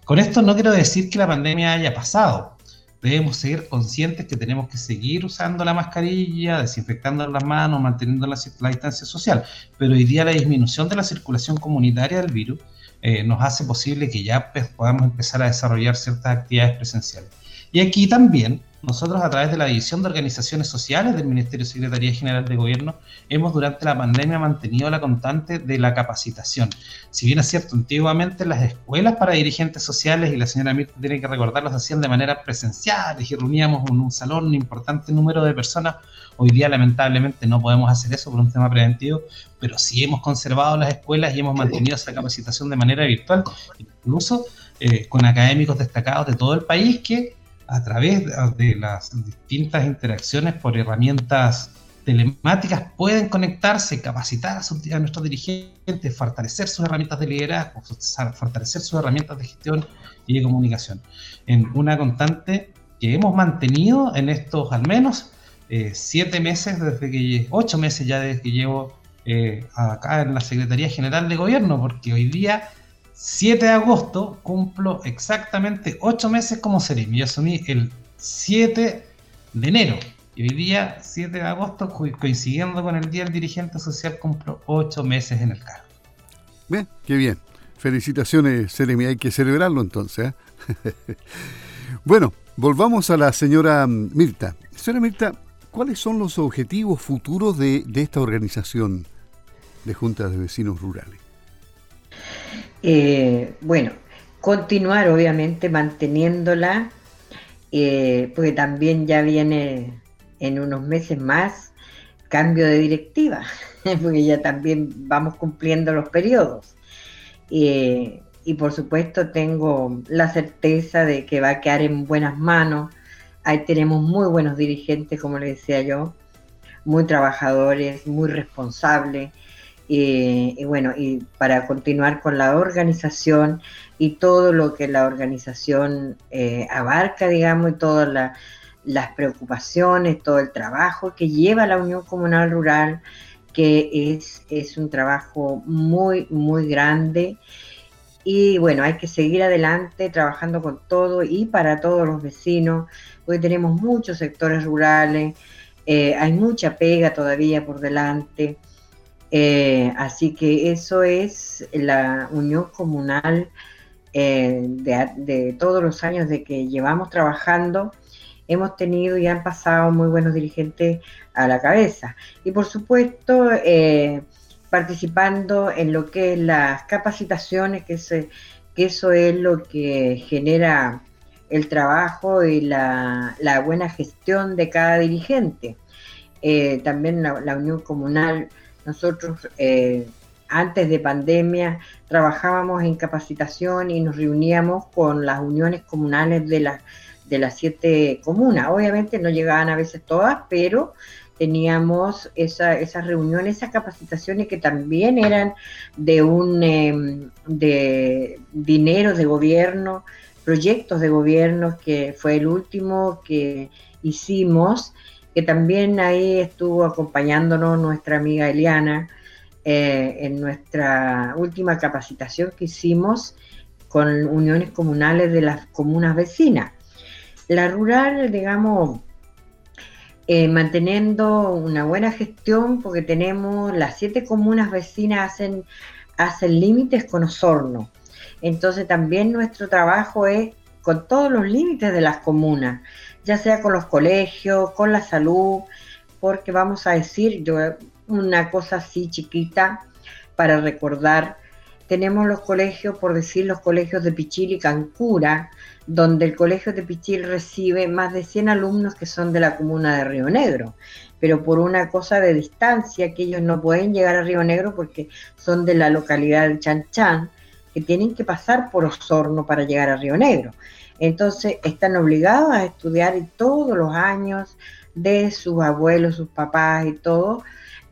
Con esto no quiero decir que la pandemia haya pasado. Debemos seguir conscientes que tenemos que seguir usando la mascarilla, desinfectando las manos, manteniendo la, distancia social. Pero hoy día la disminución de la circulación comunitaria del virus eh, nos hace posible que ya pues, podamos empezar a desarrollar ciertas actividades presenciales. Y aquí también nosotros a través de la División de Organizaciones Sociales del Ministerio de Secretaría General de Gobierno hemos durante la pandemia mantenido la constante de la capacitación. Si bien es cierto, antiguamente las escuelas para dirigentes sociales, y la señora Mirta tiene que recordarlo, se hacían de manera presencial y reuníamos en un salón un importante número de personas. Hoy día lamentablemente no podemos hacer eso por un tema preventivo, pero sí hemos conservado las escuelas y hemos mantenido esa capacitación de manera virtual, incluso eh, con académicos destacados de todo el país que a través de las distintas interacciones por herramientas telemáticas pueden conectarse, capacitar a, nuestros dirigentes, fortalecer sus herramientas de liderazgo, fortalecer sus herramientas de gestión y de comunicación. En una constante que hemos mantenido en estos al menos eh, siete meses, desde que ocho meses ya desde que llevo eh, acá en la Secretaría General de Gobierno, porque hoy día 7 de agosto cumplo exactamente 8 meses como Seremi. Yo asumí el 7 de enero. Y hoy día, 7 de agosto, coincidiendo con el Día del Dirigente Social, cumplo 8 meses en el cargo.
Bien, qué bien. Felicitaciones, Seremi. Hay que celebrarlo entonces. ¿eh? [laughs] bueno, volvamos a la señora Mirta. Señora Mirta, ¿cuáles son los objetivos futuros de, de esta organización de juntas de vecinos rurales?
Eh, bueno, continuar obviamente manteniéndola, eh, porque también ya viene en unos meses más cambio de directiva, [laughs] porque ya también vamos cumpliendo los periodos. Eh, y por supuesto tengo la certeza de que va a quedar en buenas manos. Ahí tenemos muy buenos dirigentes, como le decía yo, muy trabajadores, muy responsables y bueno, y para continuar con la organización y todo lo que la organización eh, abarca, digamos, y todas las preocupaciones, todo el trabajo que lleva la Unión Comunal Rural, que es, es un trabajo muy, muy grande. Y bueno, hay que seguir adelante trabajando con todo y para todos los vecinos. Hoy tenemos muchos sectores rurales, eh, hay mucha pega todavía por delante. Eh, así que eso es la unión comunal eh, de, todos los años de que llevamos trabajando. Hemos tenido y han pasado muy buenos dirigentes a la cabeza. Y por supuesto, eh, participando en lo que es las capacitaciones, que, que eso es lo que genera el trabajo y la, buena gestión de cada dirigente. también la Unión Comunal nosotros eh, antes de pandemia trabajábamos en capacitación y nos reuníamos con las uniones comunales de, las de las siete comunas. Obviamente no llegaban a veces todas, pero teníamos esa, esas reuniones, esas capacitaciones que también eran de un em, de dinero de gobierno, proyectos de gobierno, que fue el último que hicimos que también ahí estuvo acompañándonos nuestra amiga Eliana eh, en nuestra última capacitación que hicimos con uniones comunales de las comunas vecinas. La rural, digamos, eh, manteniendo una buena gestión porque tenemos las siete comunas vecinas hacen, hacen límites con Osorno. Entonces también nuestro trabajo es con todos los límites de las comunas ya sea con los colegios, con la salud, porque vamos a decir, yo una cosa así chiquita para recordar, tenemos los colegios, por decir los colegios de Pichil y Cancura, donde el colegio de Pichil recibe más de 100 alumnos que son de la comuna de Río Negro, pero por una cosa de distancia que ellos no pueden llegar a Río Negro porque son de la localidad de Chan que tienen que pasar por Osorno para llegar a Río Negro. Entonces están obligados a estudiar y todos los años de sus abuelos, sus papás y todo,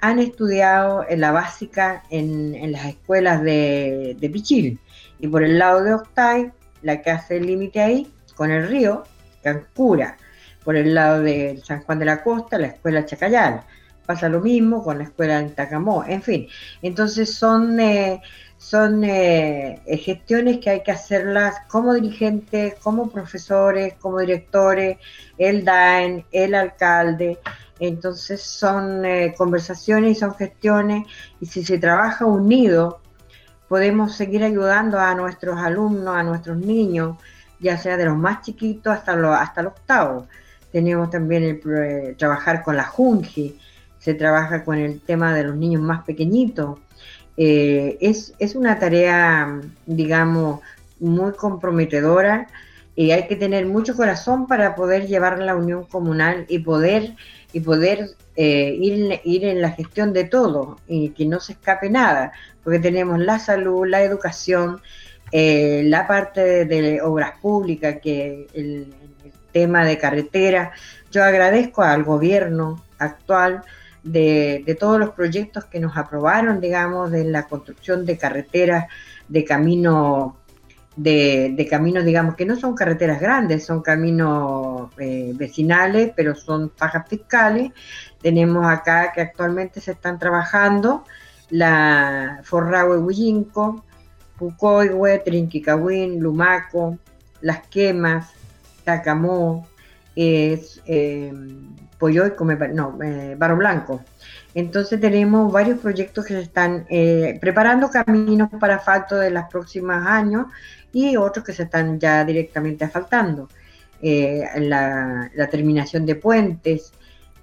han estudiado en la básica en, las escuelas de, Pichil. Y por el lado de Octay, la que hace el límite ahí, con el río, Cancura. Por el lado de San Juan de la Costa, la escuela Chacayal. pasa lo mismo con la escuela en Tacamó, en fin. Entonces son, eh, son eh, gestiones que hay que hacerlas como dirigentes, como profesores, como directores, el DAEN, el alcalde. Entonces son eh, conversaciones y son gestiones y si se trabaja unido, podemos seguir ayudando a nuestros alumnos, a nuestros niños, ya sea de los más chiquitos hasta los, hasta los octavos. Tenemos también el, eh, trabajar con la Junji, se trabaja con el tema de los niños más pequeñitos. Eh, es, es, una tarea, digamos, muy comprometedora y hay que tener mucho corazón para poder llevar la unión comunal y poder, y poder eh, ir, ir en la gestión de todo y que no se escape nada, porque tenemos la salud, la educación, eh, la parte de, obras públicas, que el, tema de carretera. Yo agradezco al gobierno actual de, todos los proyectos que nos aprobaron, digamos, de la construcción de carreteras, de caminos, de, caminos, digamos, que no son carreteras grandes, son caminos eh, vecinales, pero son fajas fiscales. Tenemos acá que actualmente se están trabajando la Forrahue Huillinco, Pucoihue, Trinquicahuín, Lumaco, Las Quemas, Tacamó, eh, Polloico, no, eh, Barro Blanco. Entonces tenemos varios proyectos que se están eh, preparando caminos para asfalto de los próximos años y otros que se están ya directamente asfaltando. Eh, la, terminación de puentes,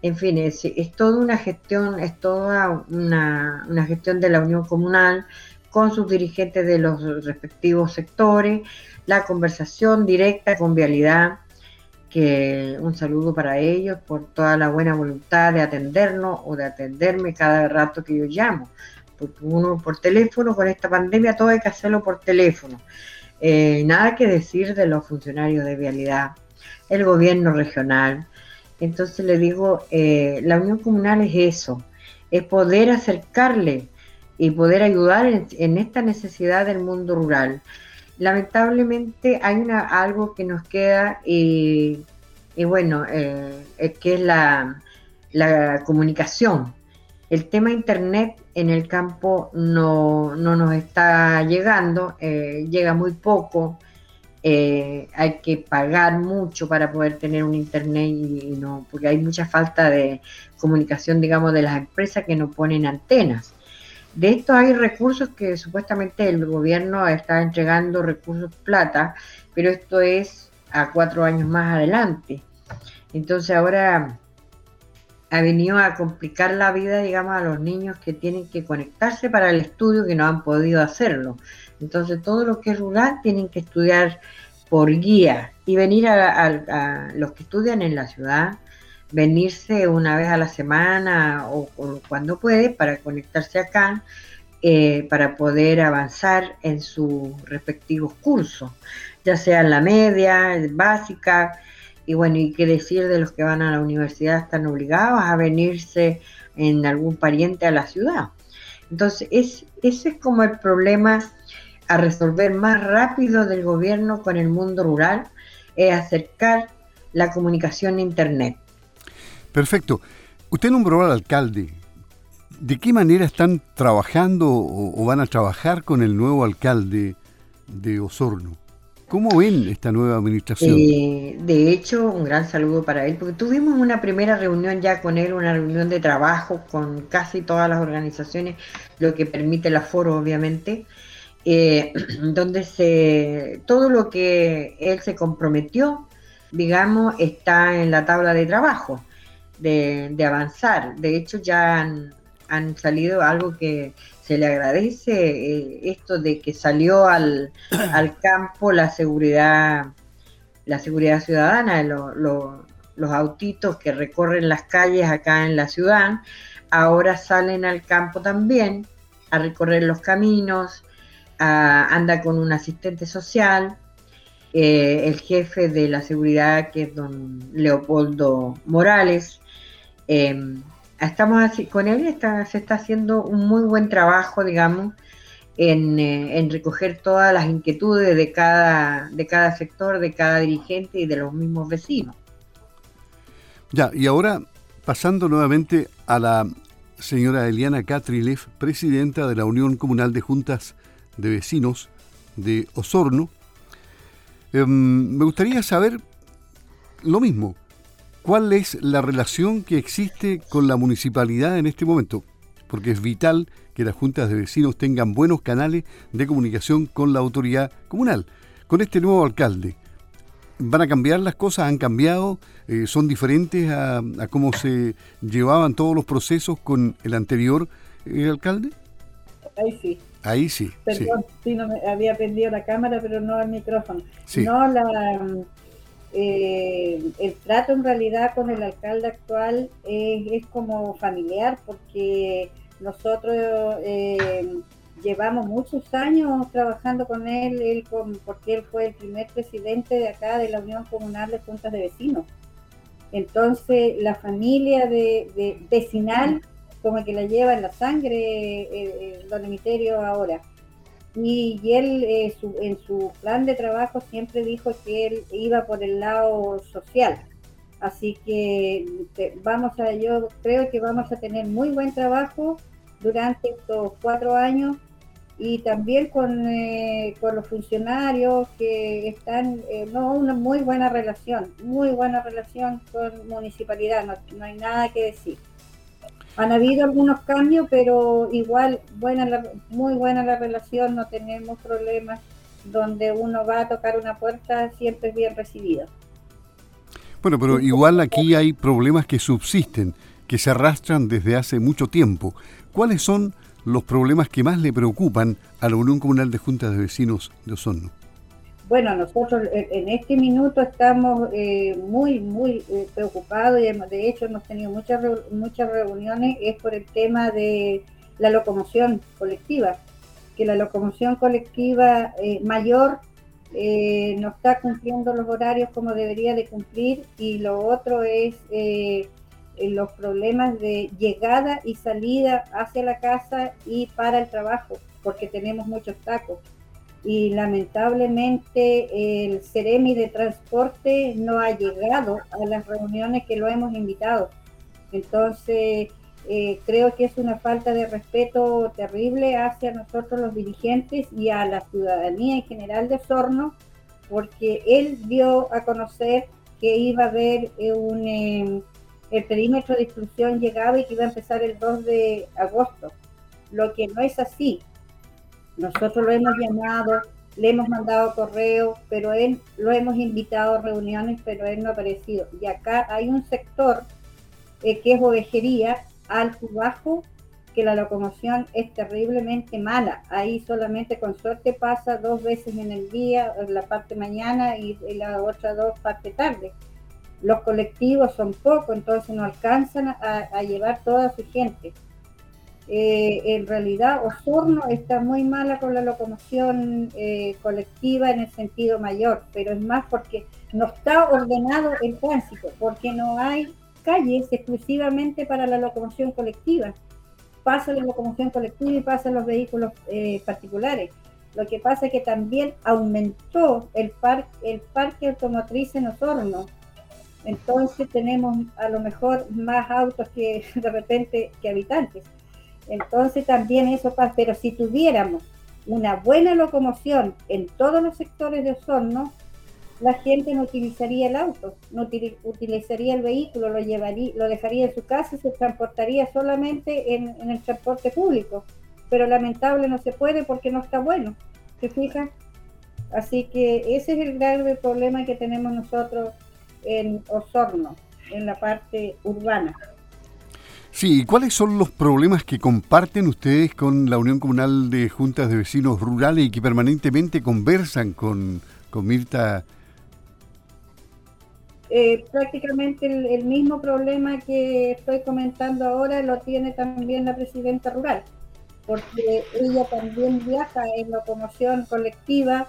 en fin, es, toda una gestión, es toda una, una gestión de la Unión Comunal con sus dirigentes de los respectivos sectores, la conversación directa con Vialidad, que un saludo para ellos por toda la buena voluntad de atendernos o de atenderme cada rato que yo llamo, porque uno por teléfono con esta pandemia todo hay que hacerlo por teléfono. Eh, nada que decir de los funcionarios de Vialidad, el gobierno regional. Entonces le digo, eh, la unión comunal es eso, es poder acercarle y poder ayudar en, esta necesidad del mundo rural. Lamentablemente hay una, algo que nos queda y, bueno, eh, que es la, comunicación. El tema internet en el campo no, nos está llegando, eh, llega muy poco, eh, hay que pagar mucho para poder tener un internet y, no, porque hay mucha falta de comunicación, digamos, de las empresas que no ponen antenas. De esto hay recursos que supuestamente el gobierno está entregando recursos plata, pero esto es a cuatro años más adelante. Entonces ahora ha venido a complicar la vida, digamos, a los niños que tienen que conectarse para el estudio que no han podido hacerlo. Entonces todo lo que es rural tienen que estudiar por guía y venir a los que estudian en la ciudad venirse una vez a la semana o, cuando puede para conectarse acá eh, para poder avanzar en sus respectivos cursos, ya sea en la media, básica, y bueno, y qué decir de los que van a la universidad están obligados a venirse en algún pariente a la ciudad. Entonces, es, ese es como el problema a resolver más rápido del gobierno con el mundo rural, es acercar la comunicación a Internet.
Perfecto. Usted nombró al alcalde. ¿De qué manera están trabajando o, van a trabajar con el nuevo alcalde de Osorno? ¿Cómo ven esta nueva administración?
Eh, de hecho, un gran saludo para él, porque tuvimos una primera reunión ya con él, una reunión de trabajo con casi todas las organizaciones, lo que permite el aforo, obviamente, eh, [clears throat] donde se, todo lo que él se comprometió, digamos, está en la tabla de trabajo de, avanzar. De hecho, ya han, salido algo que se le agradece, eh, esto de que salió al, [clears throat] campo la seguridad, la seguridad ciudadana, los autitos que recorren las calles acá en la ciudad, ahora salen al campo también a recorrer los caminos, anda con un asistente social, eh, el jefe de la seguridad que es don Leopoldo Morales, Em, estamos así, con él se está haciendo un muy buen trabajo, digamos, en, eh, en, recoger todas las inquietudes de cada, de cada sector, de cada dirigente y de los mismos vecinos.
Ya, y ahora pasando nuevamente a la señora Eliana Catrilev, presidenta de la Unión Comunal de Juntas de Vecinos de Osorno. Em, me gustaría saber lo mismo. ¿Cuál es la relación que existe con la municipalidad en este momento? Porque es vital que las juntas de vecinos tengan buenos canales de comunicación con la autoridad comunal. Con este nuevo alcalde, ¿van a cambiar las cosas? ¿Han cambiado? Eh, ¿Son diferentes a, cómo se llevaban todos los procesos con el anterior eh, alcalde?
Ahí sí.
Ahí sí.
Perdón, sí. no me había prendido la cámara, pero no el micrófono. No, la, eh, el trato en realidad con el alcalde actual es como familiar, porque nosotros eh, llevamos muchos años trabajando con él, porque él fue el primer presidente de acá de la Unión Comunal de Juntas de Vecinos. Entonces, la familia de, vecinal como que la lleva en la sangre el, don Emiterio ahora. Y, él eh, en su plan de trabajo siempre dijo que él iba por el lado social Así que vamos a, yo creo que vamos a tener muy buen trabajo durante estos cuatro años y también con, eh, con los funcionarios que están, eh, no, una muy buena relación, muy buena relación con municipalidad, no, hay nada que decir. Han habido algunos cambios, pero igual buena muy buena la relación, no tenemos problemas. Donde uno va a tocar una puerta siempre es bien recibido.
Bueno, pero igual aquí hay problemas que subsisten, que se arrastran desde hace mucho tiempo. ¿Cuáles son los problemas que más le preocupan a la Unión Comunal de Juntas de Vecinos de Osorno?
Bueno, nosotros en este minuto estamos eh, muy, muy eh, preocupados y de hecho hemos tenido muchas, muchas reuniones, es por el tema de la locomoción colectiva, que la locomoción colectiva eh, mayor eh, no está cumpliendo los horarios como debería de cumplir y lo otro es eh, los problemas de llegada y salida hacia la casa y para el trabajo, porque tenemos muchos tacos. Y lamentablemente el Ceremi de Transporte no ha llegado a las reuniones que lo hemos invitado. Entonces, eh, creo que es una falta de respeto terrible hacia nosotros los dirigentes y a la ciudadanía en general de Sorno, porque él dio a conocer que iba a haber eh, un, em, el perímetro de exclusión llegaba y que iba a empezar el 2 de agosto, lo que no es así. Nosotros lo hemos llamado, le hemos mandado correo, pero él lo hemos invitado a reuniones, pero él no ha aparecido. Y acá hay un sector eh, que es ovejería alto y bajo, que la locomoción es terriblemente mala. Ahí solamente con suerte pasa dos veces en el día, la parte mañana y, la otra dos parte tarde. Los colectivos son pocos, entonces no alcanzan a, llevar toda su gente. Eh, en realidad Osorno está muy mala con la locomoción eh, colectiva en el sentido mayor, pero es más porque no está ordenado el tránsito, porque no hay calles exclusivamente para la locomoción colectiva. Pasa la locomoción colectiva y pasan los vehículos eh, particulares. Lo que pasa es que también aumentó el, par el parque automotriz en Osorno. Entonces tenemos a lo mejor más autos que [laughs] de repente que habitantes. Entonces también eso pasa. Pero si tuviéramos una buena locomoción en todos los sectores de Osorno, la gente no utilizaría el auto, no utilizaría el vehículo, lo llevaría, lo dejaría en su casa y se transportaría solamente en, el transporte público. Pero lamentable no se puede porque no está bueno. ¿Se fijan? Así que ese es el grave problema que tenemos nosotros en Osorno, en la parte urbana.
Sí, ¿y cuáles son los problemas que comparten ustedes con la Unión Comunal de Juntas de Vecinos Rurales y que permanentemente conversan con, con Mirta
eh, prácticamente el, mismo problema que estoy comentando ahora lo tiene también la presidenta rural, porque ella también viaja en locomoción colectiva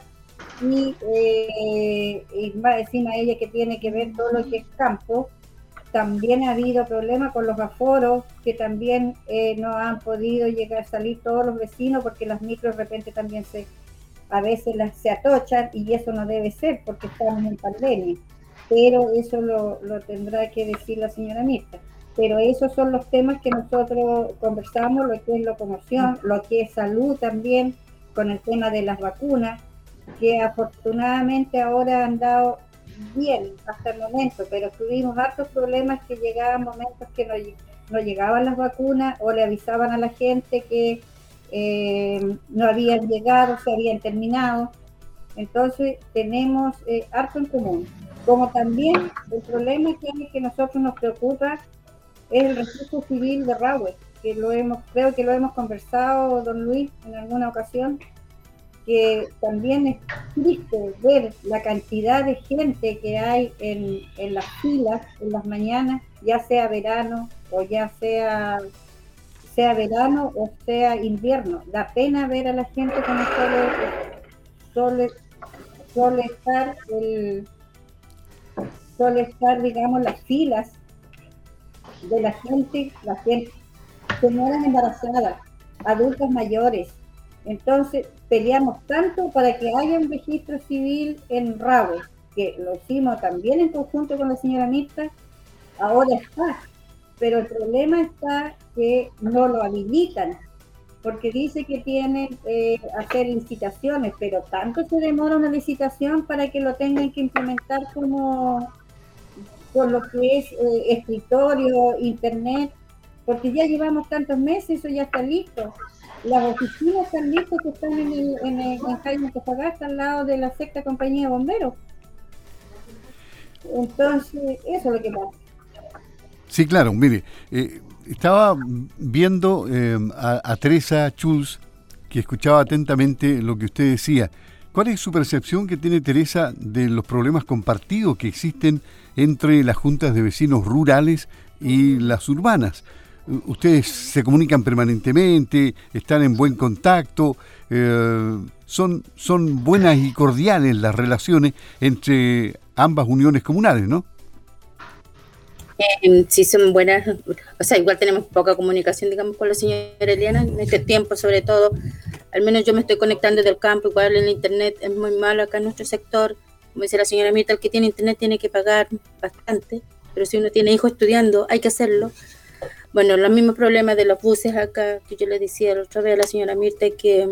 y, eh, y va encima ella que tiene que ver todo lo que es campo. También ha habido problemas con los aforos, que también eh, no han podido llegar a salir todos los vecinos porque las micros de repente también se a veces las, se atochan y eso no debe ser porque estamos en pandemia pero eso lo, tendrá que decir la señora Mirta. pero esos son los temas que nosotros conversamos, lo que es locomoción, lo que es salud también, con el tema de las vacunas, que afortunadamente ahora han dado bien hasta el momento, pero tuvimos hartos problemas que llegaban momentos que no, no llegaban las vacunas o le avisaban a la gente que eh, no habían llegado, se habían terminado. Entonces tenemos eh, harto en común. Como también el problema que, que nosotros nos preocupa es el registro civil de Rahue, que lo hemos, creo que lo hemos conversado, don Luis, en alguna ocasión, que también es triste ver la cantidad de gente que hay en, en las filas en las mañanas, ya sea verano o ya sea sea verano o sea invierno. Da pena ver a la gente como suele, suele, suele estar el, suele estar, digamos, las filas de la gente, la gente, señoras embarazadas, adultos mayores. Entonces, peleamos tanto para que haya un registro civil en Raúl, que lo hicimos también en conjunto con la señora Mirta, ahora está. Pero el problema está que no lo habilitan, porque dice que tienen eh, hacer licitaciones, pero tanto se demora una licitación para que lo tengan que implementar como con lo que es eh, escritorio, internet, porque ya llevamos tantos meses, eso ya está listo. Las oficinas están listas que están en, el, en, el, en Jaime al lado de la sexta compañía de bomberos. Entonces, eso es lo que pasa.
Sí, claro, mire, eh, estaba viendo eh, a, a, Teresa Schulz, que escuchaba atentamente lo que usted decía. ¿Cuál es su percepción que tiene Teresa de los problemas compartidos que existen entre las juntas de vecinos rurales y las urbanas? Ustedes se comunican permanentemente, están en buen contacto, eh, son, son buenas y cordiales las relaciones entre ambas uniones comunales, ¿no?
Eh, sí, son buenas, o sea, igual tenemos poca comunicación, digamos, con la señora Eliana en este tiempo, sobre todo, al menos yo me estoy conectando del campo, igual el internet es muy malo acá en nuestro sector, como dice la señora Mirta, el que tiene internet tiene que pagar bastante, pero si uno tiene hijos estudiando, hay que hacerlo. Bueno, los mismos problemas de los buses acá, que yo le decía la otra vez a la señora Mirta, que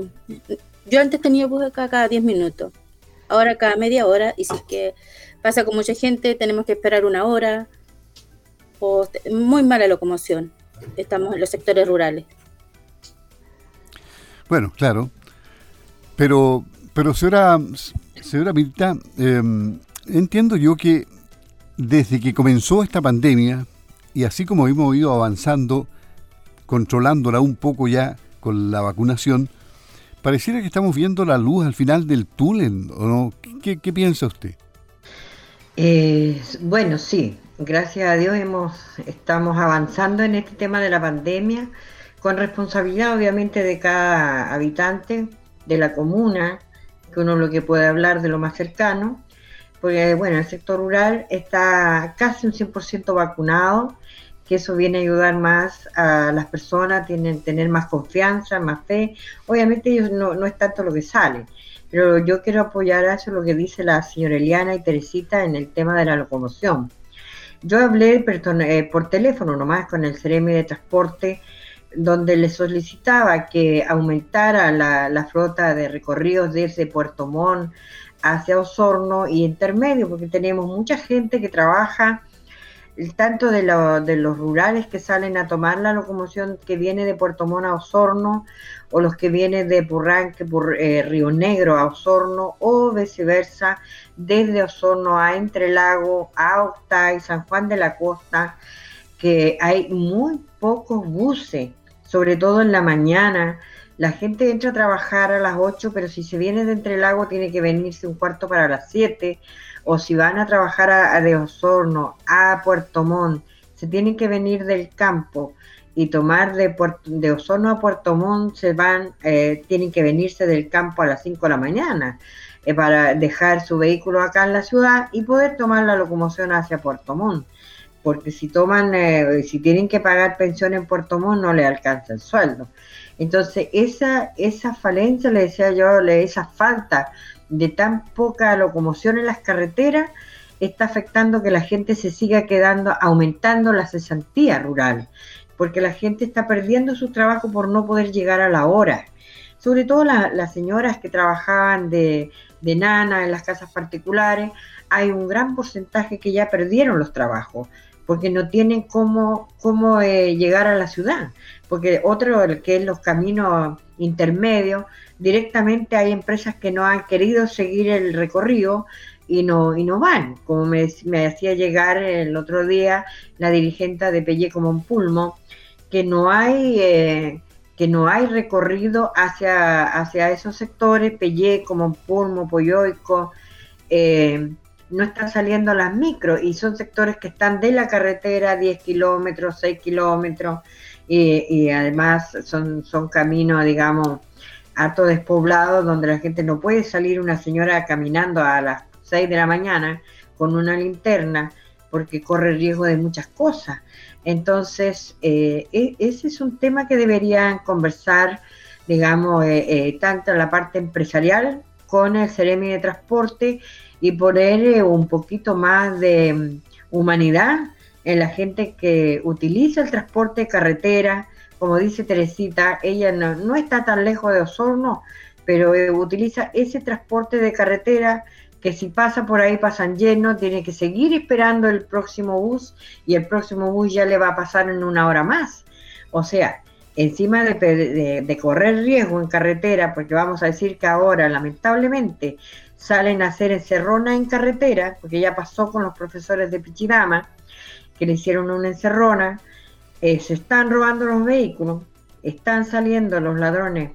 yo antes tenía bus acá cada 10 minutos, ahora cada media hora, y si es que pasa con mucha gente, tenemos que esperar una hora, muy mala locomoción. Estamos en los sectores rurales.
Bueno, claro. Pero, pero señora, señora Mirta, em, entiendo yo que desde que comenzó esta pandemia, y así como hemos ido avanzando, controlándola un poco ya con la vacunación, pareciera que estamos viendo la luz al final del túnel, ¿o no? ¿Qué, piensa usted?
Eh, bueno, sí, gracias a Dios hemos, estamos avanzando en este tema de la pandemia, con responsabilidad obviamente de cada habitante de la comuna, que uno lo que puede hablar de lo más cercano, porque bueno, el sector rural está casi un 100% vacunado, que eso viene a ayudar más a las personas, tienen tener más confianza, más fe. Obviamente ellos no, no es tanto lo que sale, pero yo quiero apoyar eso lo que dice la señora Eliana y Teresita en el tema de la locomoción yo hablé eh, por teléfono nomás con el CRM de Transporte, donde le solicitaba que aumentara la, flota de recorridos desde Puerto Montt hacia Osorno y intermedio, porque tenemos mucha gente que trabaja tanto de, de, los rurales que salen a tomar la locomoción que viene de Puerto Montt a Osorno, o los que vienen de Purranque, por eh, Río Negro a Osorno, o viceversa, desde Osorno a Entrelago, a Octay, San Juan de la Costa, que hay muy pocos buses, sobre todo en la mañana. La gente entra a trabajar a las 8, pero si se viene de Entrelago tiene que venirse un cuarto para las 7 o si van a trabajar a, de Osorno, a Puerto Montt, se tienen que venir del campo y tomar de, de Osorno a Puerto Montt, se van, eh, tienen que venirse del campo a las 5 de la mañana eh, para dejar su vehículo acá en la ciudad y poder tomar la locomoción hacia Puerto Montt. Porque si toman, eh, si tienen que pagar pensión en Puerto Montt, no le alcanza el sueldo. Entonces, esa, esa falencia, le decía yo, esa falta de tan poca locomoción en las carreteras está afectando que la gente se siga quedando, aumentando la cesantía rural, porque la gente está perdiendo su trabajo por no poder llegar a la hora. Sobre todo las señoras que trabajaban de, de nana en las casas particulares, hay un gran porcentaje que ya perdieron los trabajos porque no tienen cómo, cómo eh, llegar a la ciudad. Porque otro, que es los caminos intermedios, directamente hay empresas que no han querido seguir el recorrido y no, y no van. Como me, me hacía llegar el otro día la dirigente de Pelle como pulmo, que no hay... Eh, que no hay recorrido hacia, hacia esos sectores, Pelle, como Pulmo, Poyoico, eh, no están saliendo las micros y son sectores que están de la carretera 10 kilómetros, 6 kilómetros y, además son, son caminos, digamos, harto despoblados donde la gente no puede salir una señora caminando a las 6 de la mañana con una linterna porque corre riesgo de muchas cosas. Entonces, eh, e, ese es un tema que deberían conversar, digamos, eh, eh, tanto la parte empresarial con el Ceremi de Transporte y poner un poquito más de mm, humanidad en la gente que utiliza el transporte de carretera. Como dice Teresita, ella no, está tan lejos de Osorno, pero eh, utiliza ese transporte de carretera que si pasa por ahí pasan llenos, tiene que seguir esperando el próximo bus y el próximo bus ya le va a pasar en una hora más. O sea, encima de, de, correr riesgo en carretera, porque vamos a decir que ahora lamentablemente salen a hacer encerrona en carretera, porque ya pasó con los profesores de Pichidama, que le hicieron una encerrona, eh, se están robando los vehículos, están saliendo los ladrones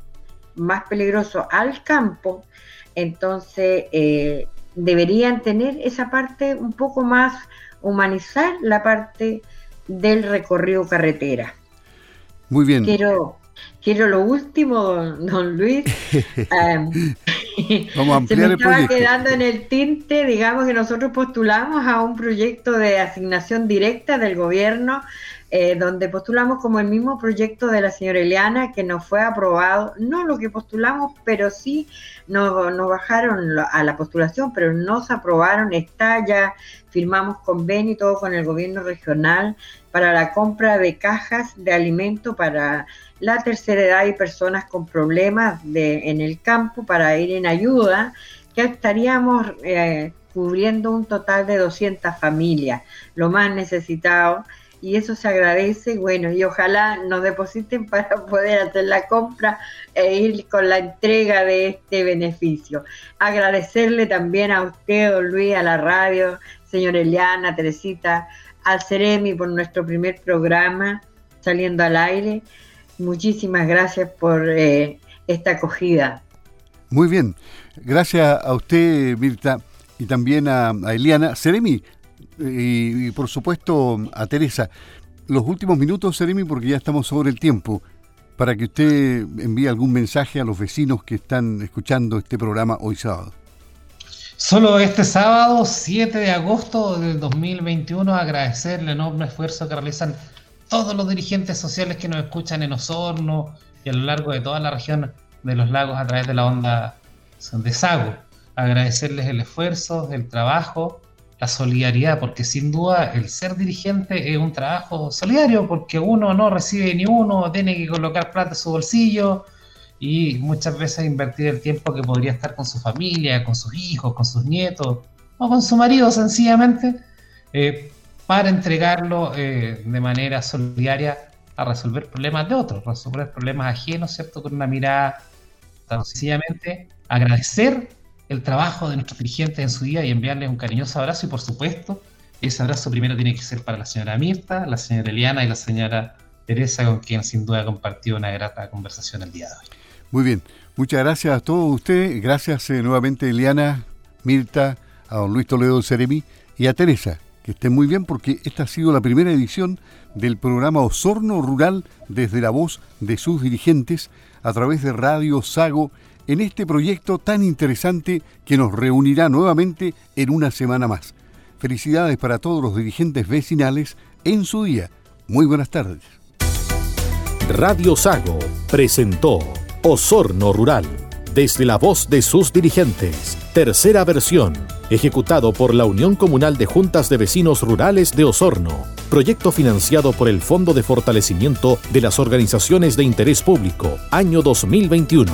más peligrosos al campo, entonces eh, deberían tener esa parte un poco más, humanizar la parte del recorrido carretera.
Muy bien.
Quiero, quiero lo último, don, Luis. [laughs] [laughs]
Vamos a ampliar
Se me estaba quedando en el tinte, digamos que nosotros postulamos a un proyecto de asignación directa del gobierno, eh, donde postulamos como el mismo proyecto de la señora Eliana, que nos fue aprobado, no lo que postulamos, pero sí nos, nos bajaron a la postulación, pero nos aprobaron, está ya, firmamos convenio y todo con el gobierno regional para la compra de cajas de alimento para la tercera edad y personas con problemas de, en el campo para ir en ayuda, que estaríamos eh, cubriendo un total de 200 familias, lo más necesitado, y eso se agradece, bueno, y ojalá nos depositen [laughs] para poder hacer la compra e ir con la entrega de este beneficio. Agradecerle también a usted, don Luis, a la radio, señor Eliana, Teresita, al Ceremi por nuestro primer programa saliendo al aire Muchísimas gracias por eh, esta acogida.
Muy bien. Gracias a usted, Mirta, y también a, Eliana. Seremi, y, por supuesto a Teresa. Los últimos minutos, Seremi, porque ya estamos sobre el tiempo, para que usted envíe algún mensaje a los vecinos que están escuchando este programa hoy sábado.
Solo este sábado, 7 de agosto del 2021, agradecer el enorme esfuerzo que realizan todos los dirigentes sociales que nos escuchan en Osorno y a lo largo de toda la región de los lagos a través de la onda de Sago. Agradecerles el esfuerzo, el trabajo, la solidaridad, porque sin duda el ser dirigente es un trabajo solidario, porque uno no recibe ni uno, tiene que colocar plata en su bolsillo y muchas veces invertir el tiempo que podría estar con su familia, con sus hijos, con sus nietos o con su marido sencillamente. Eh, para entregarlo eh, de manera solidaria a resolver problemas de otros, resolver problemas ajenos, ¿cierto? Con una mirada sencillamente agradecer el trabajo de nuestros dirigentes en su día y enviarles un cariñoso abrazo y por supuesto ese abrazo primero tiene que ser para la señora Mirta, la señora Eliana y la señora Teresa con quien sin duda he compartido una grata conversación el día de hoy.
Muy bien, muchas gracias a todos ustedes, gracias eh, nuevamente Eliana, Mirta, a don Luis Toledo Ceremi y a Teresa que estén muy bien porque esta ha sido la primera edición del programa Osorno Rural desde la voz de sus dirigentes a través de Radio Sago en este proyecto tan interesante que nos reunirá nuevamente en una semana más. Felicidades para todos los dirigentes vecinales en su día. Muy buenas tardes.
Radio Sago presentó Osorno Rural desde la voz de sus dirigentes tercera versión, ejecutado por la Unión Comunal de Juntas de Vecinos Rurales de Osorno, proyecto financiado por el Fondo de Fortalecimiento de las Organizaciones de Interés Público, año 2021.